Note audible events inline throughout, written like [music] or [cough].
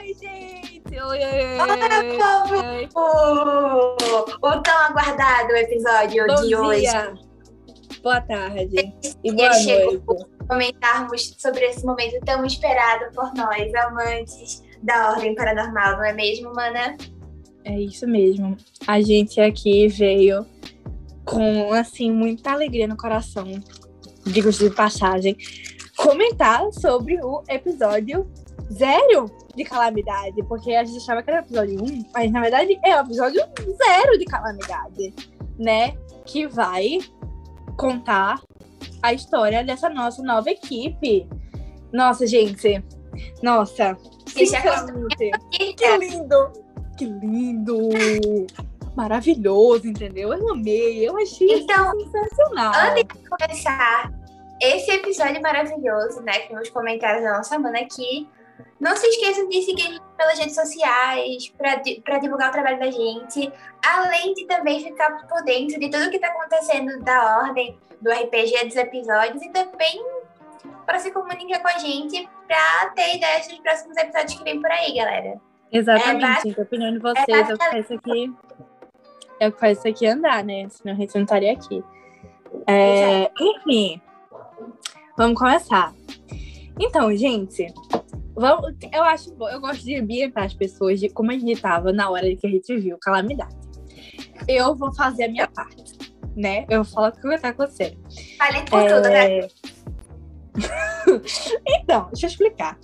Oi, gente! Oi, oi, oi! oi, oi. O tão aguardado episódio Bom de dia. hoje. Boa tarde. E boa noite. comentarmos sobre esse momento tão esperado por nós, amantes da Ordem Paranormal, não é mesmo, mana? É isso mesmo. A gente aqui veio com, assim, muita alegria no coração, digo de passagem, comentar sobre o episódio zero de Calamidade, porque a gente achava que era o episódio 1, mas na verdade é o episódio zero de Calamidade, né? Que vai contar a história dessa nossa nova equipe. Nossa, gente. Nossa. Sinceramente. Que lindo! Que lindo! Maravilhoso, entendeu? Eu amei, eu achei Então, sensacional. antes de começar esse episódio maravilhoso, né, com os comentários da nossa mana aqui, não se esqueçam de seguir pelas redes sociais para divulgar o trabalho da gente, além de também ficar por dentro de tudo que está acontecendo da ordem, do RPG, dos episódios e também para se comunicar com a gente para ter ideias dos próximos episódios que vem por aí, galera. Exatamente, É. A opinião de vocês é, o que faz isso aqui. É o que faz isso aqui andar, né? Senão a gente não estaria aqui. É, enfim, vamos começar. Então, gente, vamos, eu acho bom, eu gosto de ambientar as pessoas de como a gente estava na hora que a gente viu Calamidade. Eu vou fazer a minha parte, né? Eu vou falar o que vai estar acontecendo. Fale por tudo, né? É, [laughs] então, deixa eu explicar.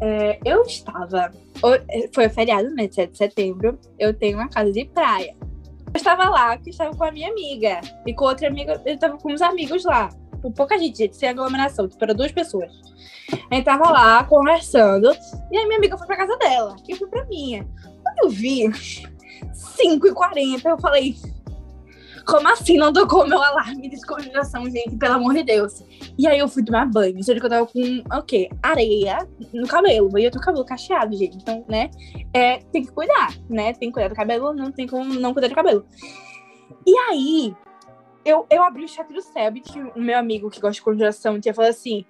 É, eu estava. o- Foi feriado, né? 7 de setembro. Eu tenho uma casa de praia. Eu estava lá, que estava com a minha amiga. E com outra amiga, eu estava com uns amigos lá. Com pouca gente, gente, sem aglomeração, tipo, era duas pessoas. A gente tava lá conversando. E aí minha amiga foi pra casa dela. E eu fui pra minha. Quando eu vi 5h40, eu falei. Como assim não tocou meu alarme de descongelação, gente? Pelo amor de Deus. E aí eu fui tomar banho. Só que eu tava com, o quê? Areia no cabelo. E eu tô com o cabelo cacheado, gente. Então, né? É, tem que cuidar, né? Tem que cuidar do cabelo, não tem como não cuidar do cabelo. E aí, eu, eu abri o chat do Selbit, o meu amigo que gosta de congelação tinha falado assim: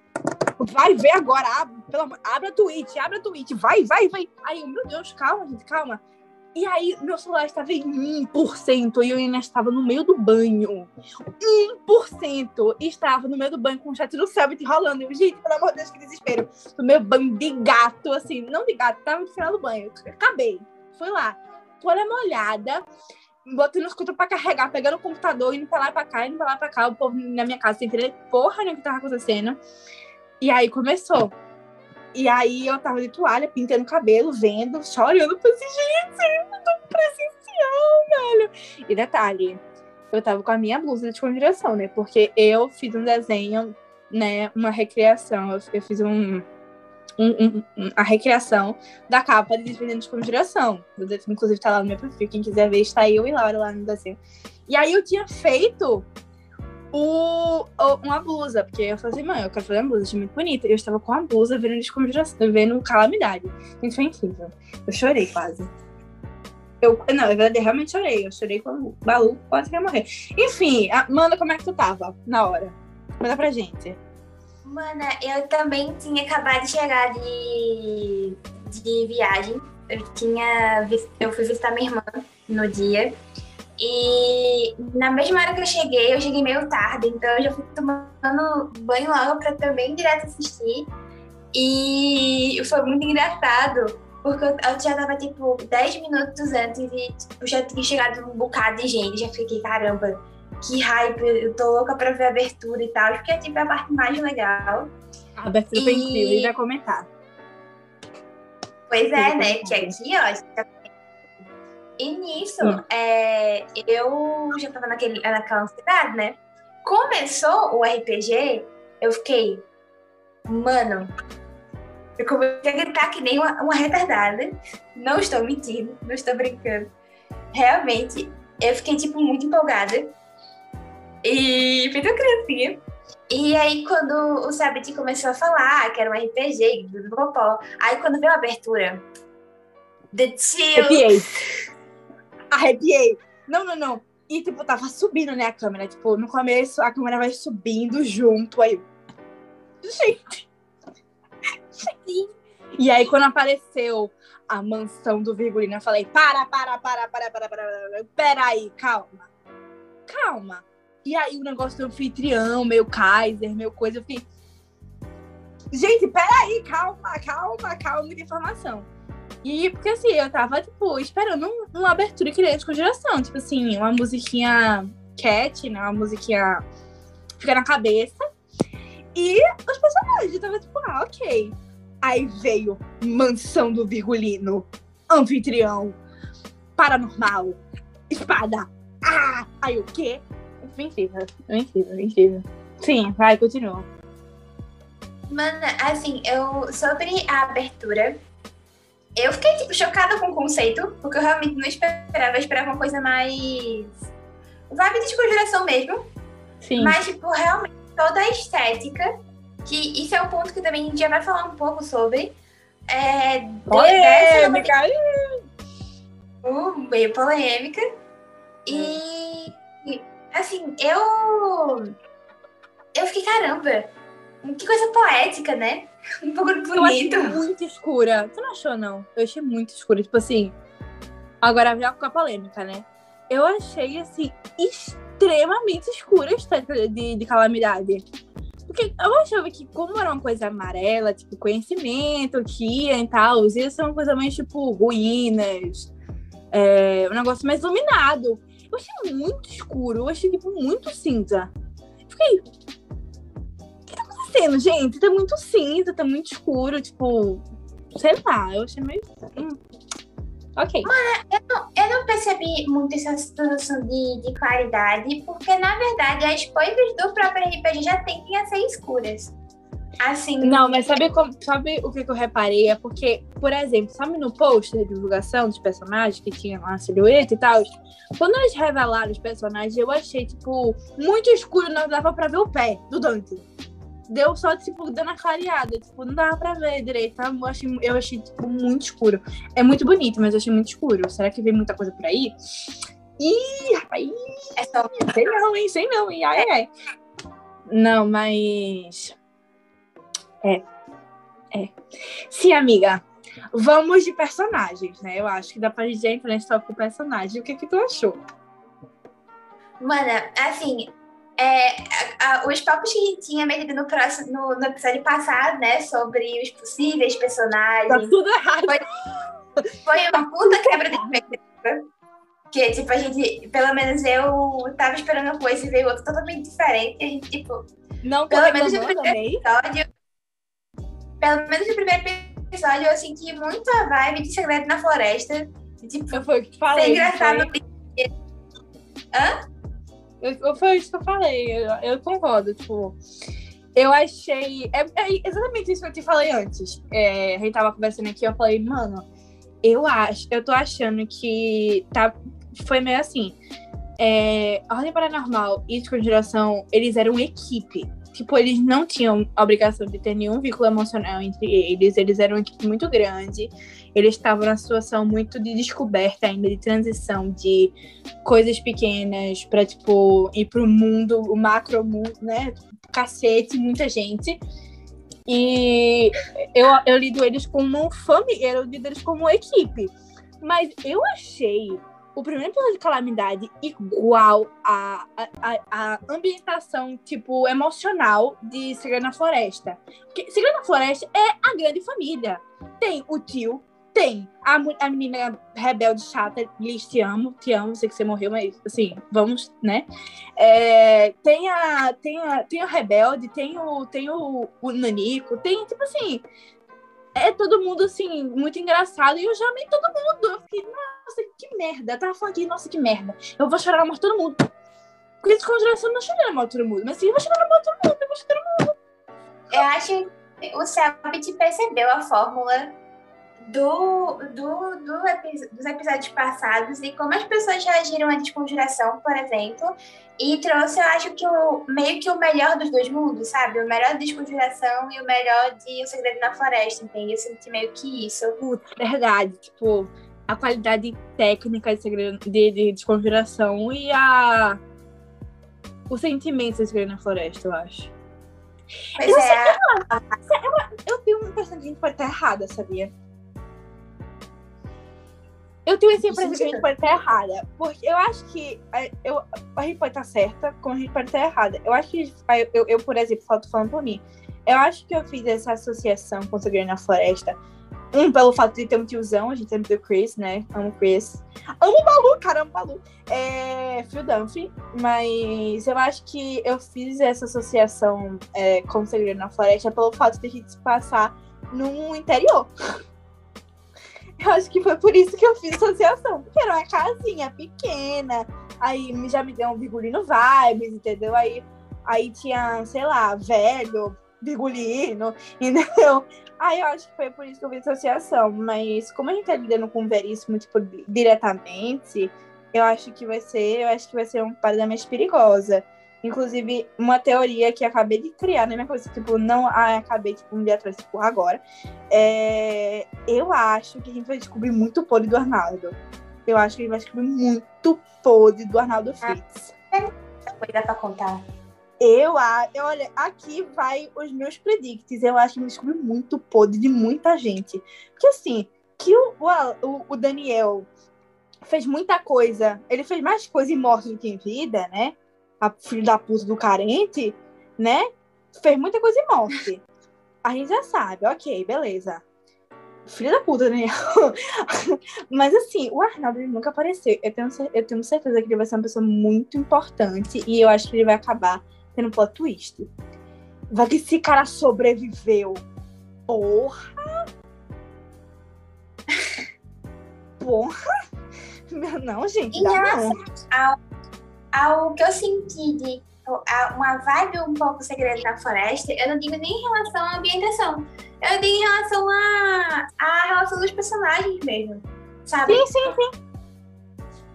vai ver agora, abre, pelo abre a Twitch, abre a Twitch, vai, vai, vai. Aí, eu, meu Deus, calma, gente, calma. E aí, meu celular estava em 1% e eu ainda estava no meio do banho. 1% estava no meio do banho com o chat do Selbit rolando. Eu, gente, pelo amor de Deus, que desespero. No meu banho de gato, assim, não de gato, tava no final do banho. Acabei. Fui lá, toalha molhada, botando os escuta pra carregar, pegando o computador, indo pra lá e pra cá, indo pra lá e pra cá, o povo na minha casa sem entender porra nenhuma que tava acontecendo. E aí começou. E aí eu tava de toalha, pintando o cabelo, vendo, pra assim, gente, eu tô presencial, velho. E detalhe, eu tava com a minha blusa de conjuração, né? Porque eu fiz um desenho, né? Uma recriação. Eu fiz um, um, um- a recriação da capa de Desvendando de Conjuração. Inclusive tá lá no meu perfil. Quem quiser ver, está eu e Laura lá no desenho. E aí eu tinha feito o, uma blusa, porque eu falei assim, mãe, eu quero fazer uma blusa, achei muito bonita. Eu estava com a blusa vendo desconjuração, vendo calamidade. Gente, foi incrível. Eu chorei quase. Eu, não, verdade, eu realmente chorei. Eu chorei quando o Balu quase ia morrer. Enfim, manda como é que tu tava na hora. Manda pra gente. Mana, eu também tinha acabado de chegar de, de viagem. Eu tinha eu fui visitar minha irmã no dia. E na mesma hora que eu cheguei, eu cheguei meio tarde, então eu já fui tomando banho logo pra também direto assistir. E foi muito engraçado, porque eu eu já tava tipo 10 minutos antes e tipo, já tinha chegado um bocado de gente. Já fiquei, caramba, que hype, eu tô louca pra ver a abertura e tal, porque é tipo a parte mais legal. A abertura foi E- incrível, ele vai comentar. Pois é, né? Que aqui, ó. a gente tá- E nisso, é, eu já tava naquele, naquela ansiedade, né? Começou o RPG, eu fiquei, mano, eu comecei a gritar que nem uma, uma retardada. Não estou mentindo, não estou brincando. Realmente, eu fiquei, tipo, muito empolgada. E criancinha. E aí, quando o Sabit começou a falar que era um RPG, do popó, aí quando veio a abertura, The Chill, Arrepiei. Arrepiei. Não, não, não. E, tipo, tava subindo, né, a câmera. Tipo, no começo, a câmera vai subindo junto. Aí, gente. Gente. E aí, quando apareceu a mansão do Virgulino, eu falei: para, para, para, para, para, para, para, peraí, calma. Calma. E aí, o negócio do anfitrião, meu Kaiser, meu coisa, eu fiquei. Gente, peraí, calma, calma, calma, muita informação. E porque assim, eu tava, tipo, esperando uma abertura que de conjuração. Tipo assim, uma musiquinha cat, né? Uma musiquinha fica na cabeça. E os personagens, eu tava tipo, ah, ok. Aí veio Mansão do Virgulino, Anfitrião, Paranormal, Espada. Ah! Aí o quê? Mentira, mentira, mentira. Sim, vai, continua. Mano, assim, eu. Sobre a abertura, eu fiquei, tipo, chocada com o conceito, porque eu realmente não esperava. Eu esperava uma coisa mais. Vibe de conjuração mesmo. Sim. Mas, tipo, realmente toda a estética, que isso é um ponto que também a gente já vai falar um pouco sobre. É, polêmica! Uh, meio polêmica. E, assim, eu. Eu fiquei, caramba, que coisa poética, né? [laughs] Um pouco bonito. Eu achei muito escura. Tu não achou, não? Eu achei muito escura. Tipo assim. Agora já com a polêmica, né? Eu achei, assim, extremamente escura a estética de, de calamidade. Porque eu achava que, como era uma coisa amarela, tipo, conhecimento, que ia e tal, ia ser uma coisa mais, tipo, ruínas, é, um negócio mais iluminado. Eu achei muito escuro, eu achei, tipo, muito cinza. Fiquei, acontecendo, gente? Tá muito cinza, tá muito escuro, tipo, sei lá, eu achei meio. Hum. Ok. Mano, eu não, eu não percebi muito essa situação de, de claridade, porque na verdade as coisas do próprio RPG já tendem a ser escuras. Assim. Não, mas sabe, como, sabe o que, que eu reparei? É porque, por exemplo, sabe no post de divulgação dos personagens que tinha lá a silhueta e tal? Quando eles revelaram os personagens, eu achei, tipo, muito escuro, não dava pra ver o pé do Dante deu só, tipo, dando a clareada. Tipo, não dava pra ver direito. Tá? Eu achei, eu achei, tipo, muito escuro. É muito bonito, mas eu achei muito escuro. Será que vem muita coisa por aí? Ih, rapaz. É só... Sei não, hein? Sei não, hein? Ai, ai. Não, mas. É. É. Sim, amiga. Vamos de personagens, né? Eu acho que dá pra gente nesse tópico personagem. O que que tu achou? Mana, assim, é, a, a, os papos que a gente tinha metido no, próximo, no, no, episódio passado, né, sobre os possíveis personagens. Tá tudo errado. Foi, foi uma puta quebra de expectativa. Que, tipo, a gente, pelo menos eu tava esperando uma coisa e veio outra totalmente diferente. E a gente, tipo. Não, pelo menos no primeiro episódio. Pelo menos no primeiro episódio eu senti muito a vibe de Segredo na Floresta. Tipo, foi o que falei. engraçado. Foi... Hã? Eu, foi isso que eu falei, eu, eu concordo, tipo. Eu achei. É, é, exatamente isso que eu te falei antes. É, a gente tava conversando aqui, eu falei, mano, eu acho, eu tô achando que tá, foi meio assim. É, Ordem Paranormal e Desconjuração, eles eram equipe. Tipo, eles não tinham obrigação de ter nenhum vínculo emocional entre eles. Eles eram uma equipe muito grande eles estavam numa situação muito de descoberta ainda, de transição de coisas pequenas para tipo, ir pro mundo, o macro mundo, né? Cacete, muita gente. E eu, eu lido eles como família, eu lido eles como equipe. Mas eu achei o primeiro episódio de Calamidade igual a, a, a, ambientação, tipo, emocional de Segredo na Floresta. Porque Segredo na Floresta é a grande família. Tem o tio, tem a, a menina rebelde chata, Liz, te amo, te amo, sei que você morreu, mas assim, vamos, né? É, tem, a, tem, a, tem a rebelde, tem o, tem o, o Nanico, tem, tipo assim, todo mundo, assim, muito engraçado. E eu já amei todo mundo. Eu fiquei, nossa, que merda. Eu tava falando aqui, nossa, que merda. Eu vou chorar na morte de todo mundo. Porque desconjuração não chorei na morte de todo mundo. Mas sim, eu vou chorar na morte de todo mundo, eu vou chorar todo mundo. Eu acho que o Selbit percebeu a fórmula do, do, do dos episódios passados e como as pessoas reagiram à desconjuração, por exemplo, e trouxe, eu acho que o meio que o melhor dos dois mundos, sabe? O melhor de desconjuração e o melhor de O Segredo na Floresta, entende? Eu senti meio que isso. Putz, verdade, tipo, a qualidade técnica de, segredo, de, de desconjuração e a o sentimento de Segredo na Floresta, eu acho. Pois Eu é, Eu tenho uma impressão que a gente pode estar errada, sabia? Eu tenho essa impressão que a gente pode estar errada. Porque eu acho que é, eu, a gente pode estar certa, como a gente pode estar errada. Eu acho que, eu, eu, por exemplo, tô falando por mim. Eu acho que eu fiz essa associação com o Segredo na Floresta. Um, pelo fato de ter um tiozão, a gente tem o Chris, né? Amo o Chris. Amo o Balu, cara, amo o Balu. É, Phil Dunphy. Mas eu acho que eu fiz essa associação é, com o Segredo na Floresta pelo fato de a gente se passar no interior. Eu acho que foi por isso que eu fiz associação. Porque era uma casinha pequena. Aí já me deu um virgulino vibes, entendeu? Aí, aí tinha, sei lá, velho, virgulino, [laughs] entendeu? Aí eu acho que foi por isso que eu fiz associação. Mas como a gente tá lidando com o veríssimo, tipo, diretamente, eu acho que vai ser, eu acho que vai ser um parada mais perigosa. Inclusive, uma teoria que acabei de criar na minha coisa, tipo, não ah, acabei, tipo, um dia atrás, tipo, agora. É, eu acho que a gente vai descobrir muito podre do Arnaldo. Eu acho que a gente vai descobrir muito podre do Arnaldo Fritz. coisa pra contar. Eu acho, olha, aqui vai os meus predicts. Eu acho que vai descobrir muito podre de muita gente. Porque assim, que o, o, o Daniel fez muita coisa, ele fez mais coisa em morte do que em vida, né? A filho da puta do carente, né? Fez muita coisa em morte. A gente já sabe, ok, beleza. Filho da puta, Daniel. [laughs] Mas assim, o Arnaldo nunca apareceu. Eu tenho, eu tenho certeza que ele vai ser uma pessoa muito importante e eu acho que ele vai acabar tendo um plot twist. Vai que esse cara sobreviveu. Porra! [laughs] Porra! Não, gente, dá não. Ao ao que eu senti de uma vibe um pouco segredo da floresta, eu não digo nem em relação à ambientação. Eu digo em relação à, à relação dos personagens mesmo. Sabe? Sim, sim, sim.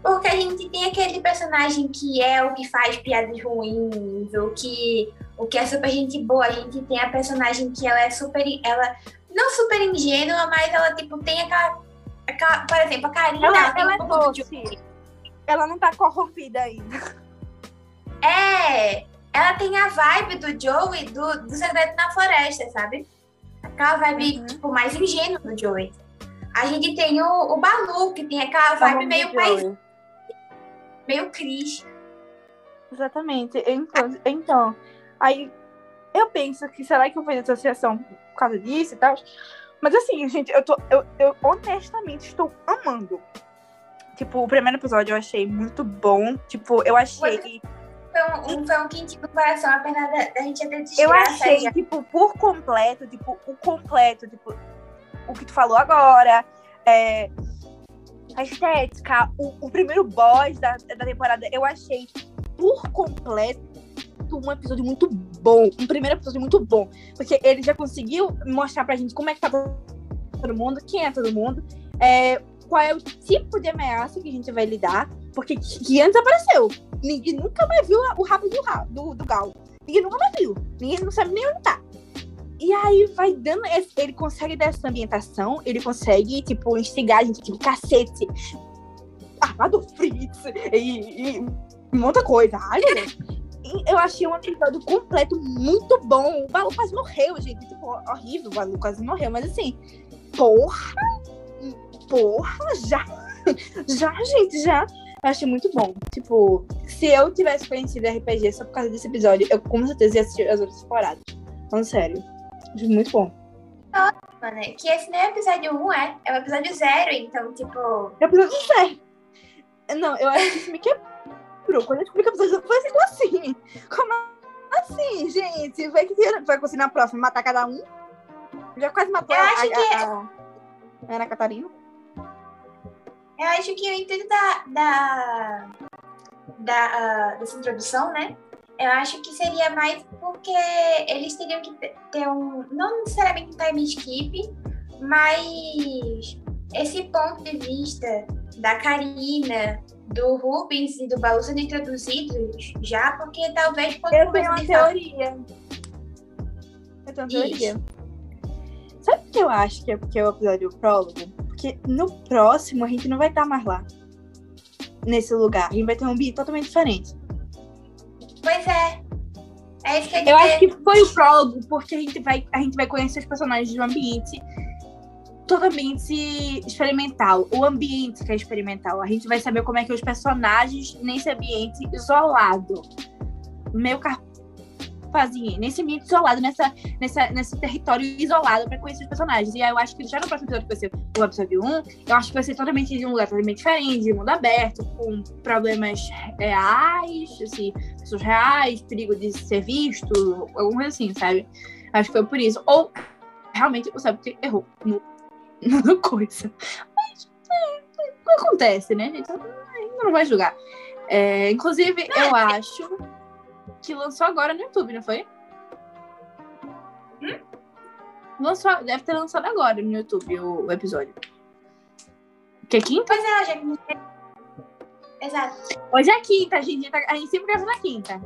Porque a gente tem aquele personagem que é o que faz piadas ruins, o que, o que é super gente boa. A gente tem a personagem que ela é super. Ela não super ingênua, mas ela tipo tem aquela. aquela por exemplo, a Karina. Ela, ela, um é doce. Ela não tá corrompida ainda. É, ela tem a vibe do Joey do, do Segredo na Floresta, sabe? Aquela vibe, uhum. tipo, mais ingênua do Joey. A gente tem o, o Balu, que tem aquela vibe meio mais. meio Cris. Exatamente. Então, então, aí eu penso que será que eu fiz associação por causa disso e tal? Mas assim, gente, eu tô. Eu, eu honestamente estou amando Tipo, o primeiro episódio eu achei muito bom. Tipo, eu achei. Foi um, foi um quente do coração, apenas da, da gente até Eu achei, já. tipo, por completo, tipo, o completo, tipo, o que tu falou agora, é, a estética, o, o primeiro boss da, da temporada, eu achei por completo um episódio muito bom. Um primeiro episódio muito bom. Porque ele já conseguiu mostrar pra gente como é que tá todo mundo, quem é todo mundo. É, qual é o tipo de ameaça que a gente vai lidar, porque que antes apareceu. Ninguém nunca mais viu o rabo do, do, do Gal. Ninguém nunca mais viu. Ninguém não sabe nem onde tá. E aí vai dando. Ele consegue dar essa ambientação, ele consegue, tipo, instigar a gente, tipo, cacete. Armado Fritz e, e muita coisa. Ai, eu achei um episódio completo muito bom. O Balu quase morreu, gente. Tipo, horrível, o Balu quase morreu. Mas assim, porra! Porra, já? [laughs] já, gente, já. Eu achei muito bom. Tipo, se eu tivesse conhecido RPG só por causa desse episódio, eu com certeza ia assistir as outras temporadas. Falando sério. Achei muito bom. Mano, que esse nem é o episódio 1, é. É o episódio 0, então, tipo. É o episódio 0. Não, eu acho que isso me quebrou. Quando eu descobri que o episódio 0 foi assim, assim. Como assim, gente? Vai que vai conseguir na próxima matar cada um? Já quase matou eu a, acho a, que... a, a Ana Catarina. Eu acho que o intuito da, da, da, uh, dessa introdução, né? Eu acho que seria mais porque eles teriam que ter um. Não necessariamente um time skip, mas esse ponto de vista da Karina, do Rubens e do Baú sendo introduzidos já, porque talvez quando Eu tenho uma teoria. Eu tenho uma teoria. Sabe o que eu acho que é porque é o episódio prólogo? Porque no próximo a gente não vai estar mais lá. Nesse lugar. A gente vai ter um ambiente totalmente diferente. Pois é. É isso que eu, Eu acho que foi o prólogo, porque a gente vai, a gente vai conhecer os personagens de um ambiente totalmente experimental. O ambiente que é experimental. A gente vai saber como é que os personagens nesse ambiente isolado. Meio carpazinho. Nesse ambiente isolado, nessa, nessa, nesse território isolado pra conhecer os personagens. E aí eu acho que já no próximo episódio, que vai ser o episódio 1, eu acho que vai ser totalmente de um lugar totalmente diferente, de mundo aberto, com problemas reais, assim, pessoas reais, perigo de ser visto, alguma coisa assim, sabe? Acho que foi por isso. Ou realmente o Sabe errou no, [laughs] no coisa. Mas é, não acontece, né, gente? Ainda não vai julgar. É, inclusive, eu acho que lançou agora no YouTube, não foi? Lançou, deve ter lançado agora no YouTube o, o episódio. Que é quinta? Pois é, gente. Exato. Hoje é quinta, a gente, tá- a gente sempre grava na quinta,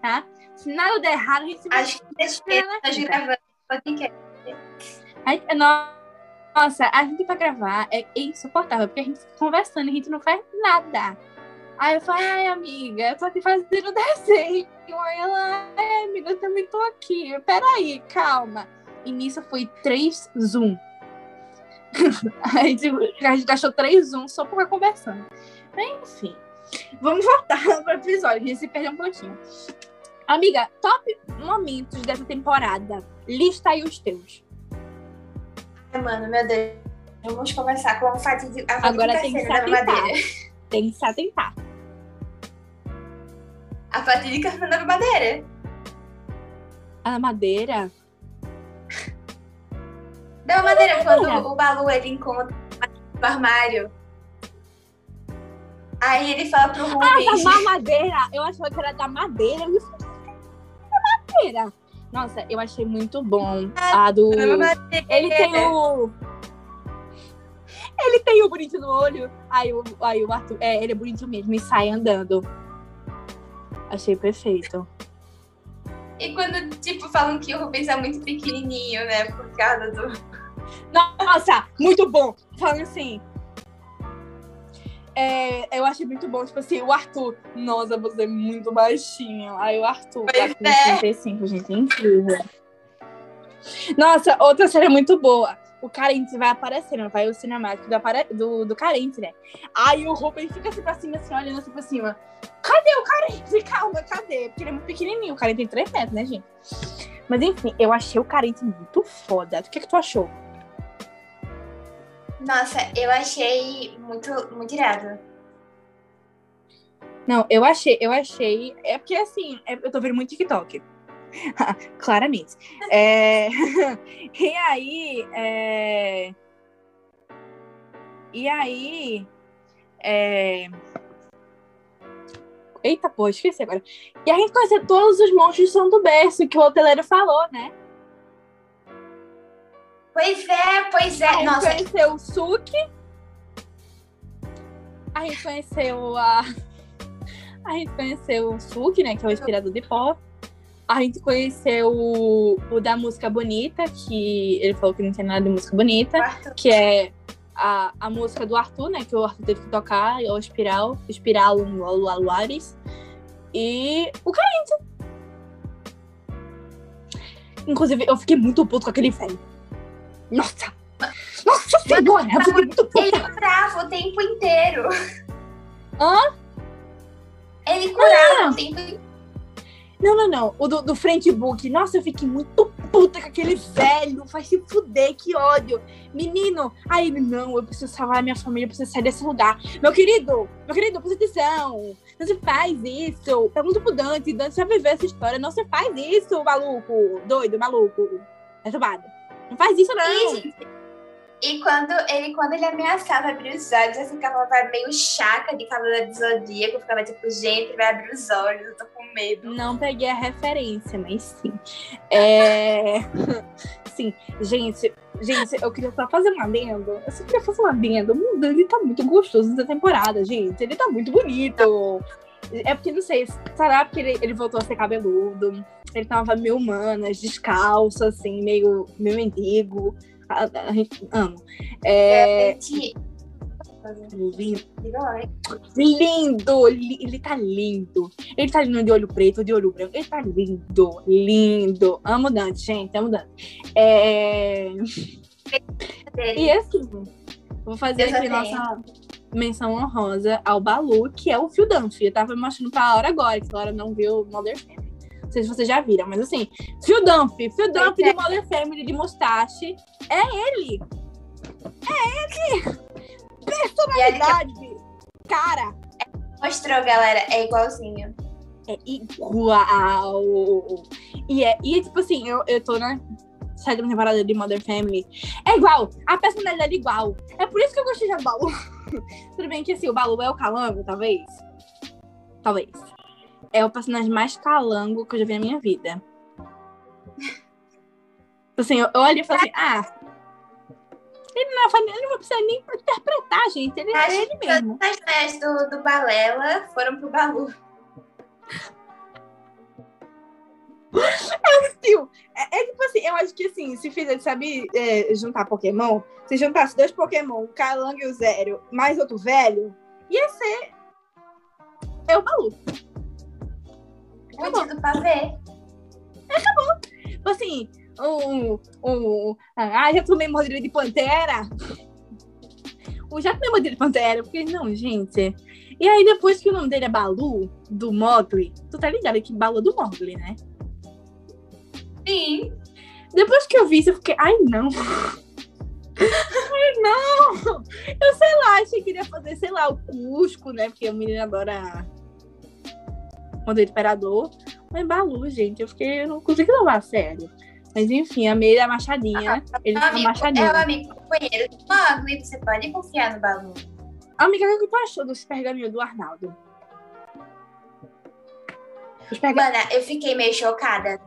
tá? Se nada der errado, a gente sempre Acho que É, eu nós podcast. No- Nossa, a gente pra gravar é insuportável, porque a gente fica conversando e a gente não faz nada. Aí eu falo, ai, amiga, eu tô aqui fazendo [laughs] desenho. Aí ela, ai, amiga, eu também tô aqui. Peraí, calma. E nisso foi três Zoom. [laughs] Aí tipo, a gente gastou três Zoom só ficar conversando. Enfim, vamos voltar [laughs] pro episódio, a gente se perdeu um pouquinho. Amiga, top momentos dessa temporada. Lista aí os teus. Ai, mano, meu Deus. Vamos começar com a fatídica, a Agora fatídica tem que se atentar. Tem que se atentar. A fatídica cena da madeira. A madeira. Da madeira, Madeira. quando o Balu ele encontra no armário. Aí ele fala pro Ah, Rubens. da mamadeira. Eu achava que era da madeira. Eu falei, da madeira. Nossa, eu achei muito bom. A do. madeira. Ele tem o. Ele tem o bonito no olho. Aí o, aí o Arthur. É, ele é bonito mesmo e sai andando. Achei perfeito. E quando, tipo, falam que o Rubens é muito pequenininho, né? Por causa do. Nossa, muito bom. Falando assim. é, eu achei muito bom, tipo assim, o Arthur. Nossa, você é muito baixinho. Aí o Arthur, Pois Arthur é. 35, gente, é incrível. Nossa, outra série muito boa. O Carente vai aparecendo, vai o cinemático do, apare... do, do Carente, né? Aí o Rubens fica assim pra cima, assim, olhando assim pra cima. Cadê o Carente? [laughs] Calma, cadê? Porque ele é muito pequenininho. O Carente tem 3 metros, né, gente? Mas enfim, eu achei o Carente muito foda. O que, que tu achou? Nossa, eu achei muito, muito irado. Não, eu achei, eu achei. É porque assim, é- eu tô vendo muito TikTok. [laughs] Claramente. É, [laughs] e aí. é, E aí. é, Eita, pô, esqueci agora. E a gente conheceu todos os monstros São do Berço, que o hoteleiro falou, né? Pois é, pois A é. gente Nossa, conheceu o Suki. A gente conheceu a. [laughs] A gente conheceu o Suki, né? Que é o inspirador de pó. A gente conheceu o, o da música bonita, que ele falou que não tinha nada de música bonita, que é a, a música do Arthur, né? Que o Arthur teve que tocar, é o Espiral, Espiral Luares. E o Carente. Inclusive, eu fiquei muito puto com aquele velho. Nossa! Nossa senhora! Eu fiquei muito puta! Ele curava o tempo inteiro. Hã? Ele curava Não. o tempo inteiro. Não, não, não. O do, do Friendbook. Nossa, eu fiquei muito puta com aquele velho. Vai se fuder, que ódio. Menino, aí ele, não, eu preciso salvar minha família, eu preciso sair desse lugar. Meu querido, meu querido, presta atenção. Não se faz isso. Pergunta pro Dante. Dante já viveu essa história. Não se faz isso, maluco. Doido, maluco. Perturbado. Não faz isso, não. E, gente, e quando ele, quando ele ameaçava abrir os olhos, assim, ficava meio chaca de Cavaleiro do Zodíaco, ficava tipo, gente, vai abrir os olhos, eu tô com medo. Não peguei a referência, mas sim. É... [laughs] sim, gente, gente, eu queria só fazer um adendo. Eu só queria fazer um adendo. O Dani tá muito gostoso nessa temporada, gente. Ele tá muito bonito. É porque, não sei, será porque ele, ele voltou a ser cabeludo? Ele tava meio humanas, descalço, assim, meio, meio mendigo. A, a gente ama. É, fazer. Lindo. Lindo! li- Ele tá lindo. Ele tá lindo de olho preto, de olho branco. Ele tá lindo, lindo. Amo Dante, gente, amo Dante. É... E assim, vou fazer aqui nossa menção honrosa ao Balu, que é o Phil Dunphy. Eu tava me mostrando pra Laura agora, que a Laura não viu Mother Family. Não sei se vocês já viram, mas assim, Dunphy, Phil Dunphy é. de Mother Family de mustache. É ele! É ele! Personalidade! Cara, mostrou, galera, é igualzinho. é igual! E é, e tipo assim, eu, eu tô na sétima temporada de Mother Family. É igual! A personalidade é igual. É por isso que eu gostei de Balu. [laughs] Tudo bem que assim, o Balu é o calango, talvez. Talvez. É o personagem mais calango que eu já vi na minha vida. Assim, eu, eu olhei e falei assim, ah. Ele não, vai- ele não precisa nem interpretar, gente. Ele Acho é ele mesmo. as mulheres do, do Balela foram pro Balu. Tio, é, é tipo assim, eu acho que assim, se fizer, sabe, é, juntar Pokémon, se juntasse dois Pokémon, o Calango e o Zero, mais outro velho, ia ser. É o Balu. Pavê. Tipo assim, um. um ah, já tomei mordida de pantera. O já tomei mordida de pantera, porque não, gente. E aí, depois que o nome dele é Balu, do Mogli, tu tá ligado que Balu é do Mogli, né? Sim. Depois que eu vi isso, eu fiquei, ai não. [laughs] ai não. Eu sei lá, achei que iria fazer, sei lá, o Cusco, né? Porque o menino adora Poder do Imperador. Mas Balu, gente, eu fiquei, eu não consegui levar a sério. Mas enfim, amei a machadinha. Ele É um tem uma amigo, machadinha. é um amigo companheiro do Mogli, você pode confiar no Balu. Amiga, o que tu achou dos pergaminhos do Arnaldo? Mana, eu fiquei meio chocada.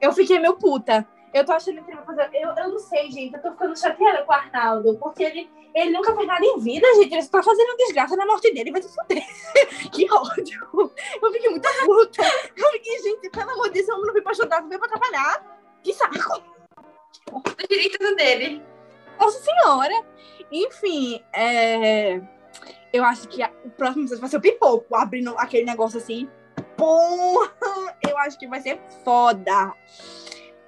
Eu fiquei meio puta. Eu tô achando que ele vai fazer. Eu, eu não sei, gente. Eu tô ficando chateada com o Arnaldo. Porque ele, ele nunca fez nada em vida, gente. Ele só tá fazendo desgraça na morte dele. Vai se fuder. que ódio. Eu fiquei muito puta. Eu fiquei, gente, pelo amor de Deus, homem não veio pra ajudar, não veio pra atrapalhar. Que saco. O direito dele. Nossa Senhora. Enfim, é... eu acho que a- o próximo episódio vai ser o pipoco, abrindo aquele negócio assim. Porra! Eu acho que vai ser foda.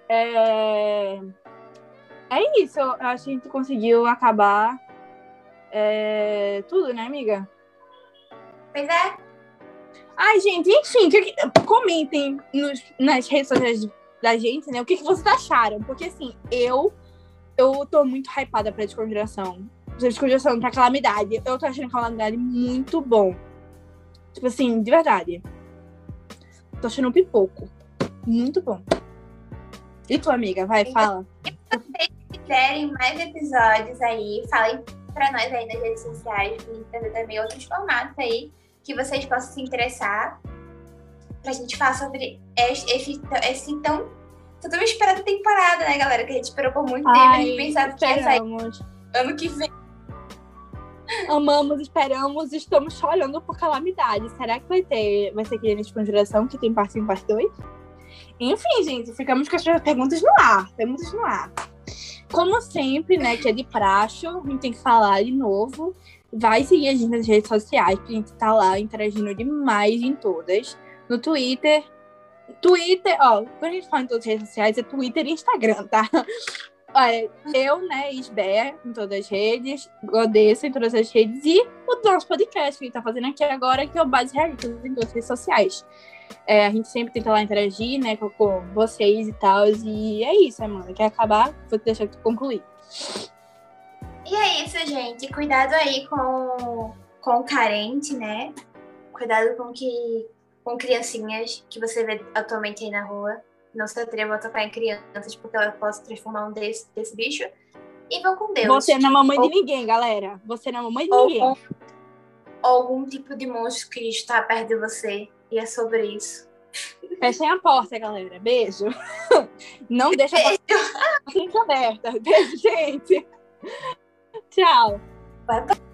É, é isso. Eu acho que a gente conseguiu acabar é, tudo, né, amiga? Pois é. Ai, gente, enfim, que- comentem nos- nas redes sociais da gente, né? O que, que vocês acharam? Porque, assim, eu eu tô muito hypada pra desconjuração. Desconjuração pra calamidade. Eu tô achando calamidade muito bom. Tipo assim, de verdade. Tô achando um pipoco. Muito bom. E tua amiga? Vai, fala. Se quiserem mais episódios aí, falem pra nós aí nas redes sociais, também outros formatos aí que vocês possam se interessar. Pra gente falar sobre esse, esse, esse tão, essa tão esperada temporada, né, galera? Que a gente esperou por muito tempo, a gente pensava que ia sair ano que vem. Amamos, esperamos, estamos só olhando por calamidade. Será que vai ter, vai ser aquele de conjuração que tem parte 1 e parte 2? Enfim, gente, ficamos com as perguntas no ar. Perguntas no ar. Como sempre, né, que é de praxe, a gente tem que falar de novo. Vai seguir a gente nas redes sociais, porque a gente tá lá interagindo demais em todas. No Twitter. Twitter, ó, quando a gente fala em todas as redes sociais, é Twitter e Instagram, tá? [laughs] Olha, eu, né, Isbea, em todas as redes, Godessa em todas as redes, e o nosso podcast que a gente tá fazendo aqui agora, que é o Base Realitas em todas as redes sociais. É, a gente sempre tenta lá interagir, né, com, com vocês e tal, e é isso, Amanda. Quer acabar? Vou deixar tu concluir. E é isso, gente. Cuidado aí com, com o carente, né? Cuidado com que com criancinhas que você vê atualmente aí na rua. Não se atreva a tocar em crianças, porque ela pode se transformar um desse, desse bicho. E vão com Deus. Você não é mamãe Ou- de ninguém, galera. Você não é mamãe de ou, ninguém. ou- algum tipo de monstro que está perto de você. E é sobre isso. Fechem a porta, galera. Beijo. [laughs] Não deixa a porta [laughs] aberta. Beijo, gente. Tchau. Bye, bye.